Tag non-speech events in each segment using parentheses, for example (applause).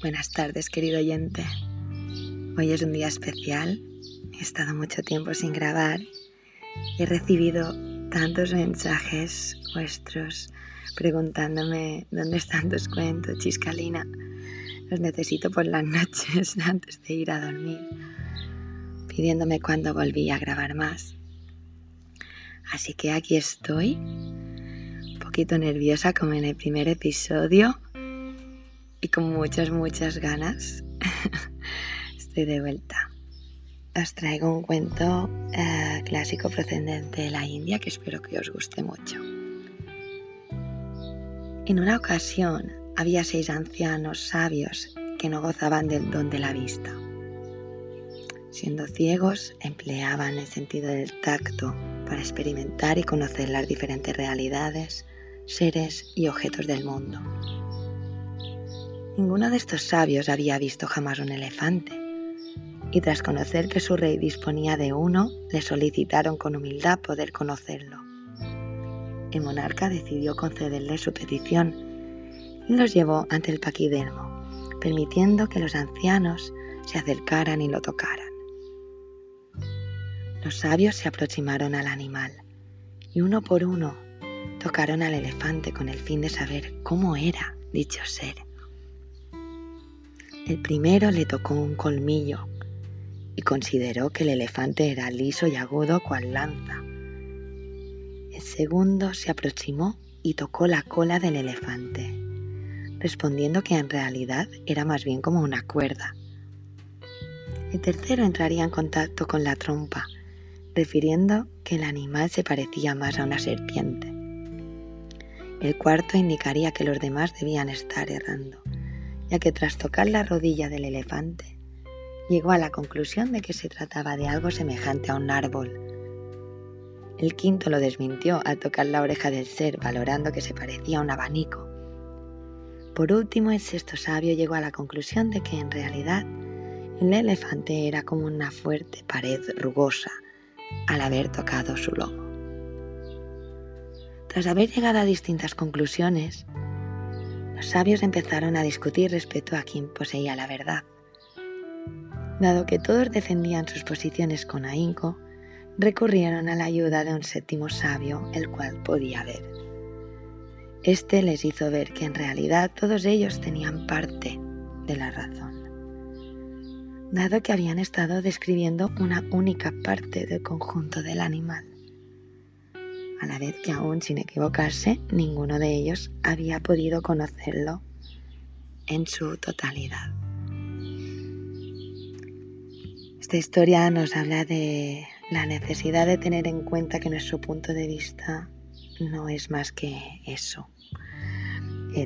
Buenas tardes, querido oyente. Hoy es un día especial. He estado mucho tiempo sin grabar. He recibido tantos mensajes vuestros preguntándome dónde están tus cuentos, Chiscalina. Los necesito por las noches (laughs) antes de ir a dormir, pidiéndome cuándo volví a grabar más. Así que aquí estoy, un poquito nerviosa como en el primer episodio y con muchas, muchas ganas (laughs) estoy de vuelta. Os traigo un cuento eh, clásico procedente de la India que espero que os guste mucho. En una ocasión había seis ancianos sabios que no gozaban del don de la vista. Siendo ciegos, empleaban el sentido del tacto para experimentar y conocer las diferentes realidades, seres y objetos del mundo. Ninguno de estos sabios había visto jamás un elefante, y tras conocer que su rey disponía de uno, le solicitaron con humildad poder conocerlo. El monarca decidió concederle su petición y los llevó ante el paquidermo, permitiendo que los ancianos se acercaran y lo tocaran. Los sabios se aproximaron al animal y uno por uno tocaron al elefante con el fin de saber cómo era dicho ser. El primero le tocó un colmillo y consideró que el elefante era liso y agudo cual lanza. El segundo se aproximó y tocó la cola del elefante, respondiendo que en realidad era más bien como una cuerda. El tercero entraría en contacto con la trompa, refiriendo que el animal se parecía más a una serpiente. El cuarto indicaría que los demás debían estar errando ya que tras tocar la rodilla del elefante, llegó a la conclusión de que se trataba de algo semejante a un árbol. El quinto lo desmintió al tocar la oreja del ser, valorando que se parecía a un abanico. Por último, el sexto sabio llegó a la conclusión de que en realidad el elefante era como una fuerte pared rugosa al haber tocado su lomo. Tras haber llegado a distintas conclusiones, los sabios empezaron a discutir respecto a quién poseía la verdad. Dado que todos defendían sus posiciones con ahínco, recurrieron a la ayuda de un séptimo sabio, el cual podía ver. Este les hizo ver que en realidad todos ellos tenían parte de la razón, dado que habían estado describiendo una única parte del conjunto del animal a la vez que aún sin equivocarse, ninguno de ellos había podido conocerlo en su totalidad. Esta historia nos habla de la necesidad de tener en cuenta que nuestro punto de vista no es más que eso,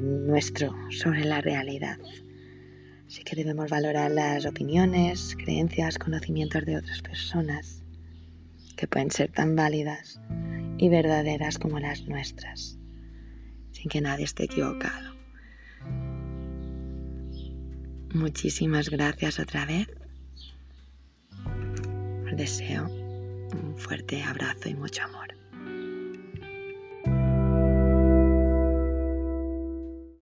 nuestro sobre la realidad. Así que debemos valorar las opiniones, creencias, conocimientos de otras personas que pueden ser tan válidas y verdaderas como las nuestras, sin que nadie esté equivocado. Muchísimas gracias otra vez. Os deseo un fuerte abrazo y mucho amor.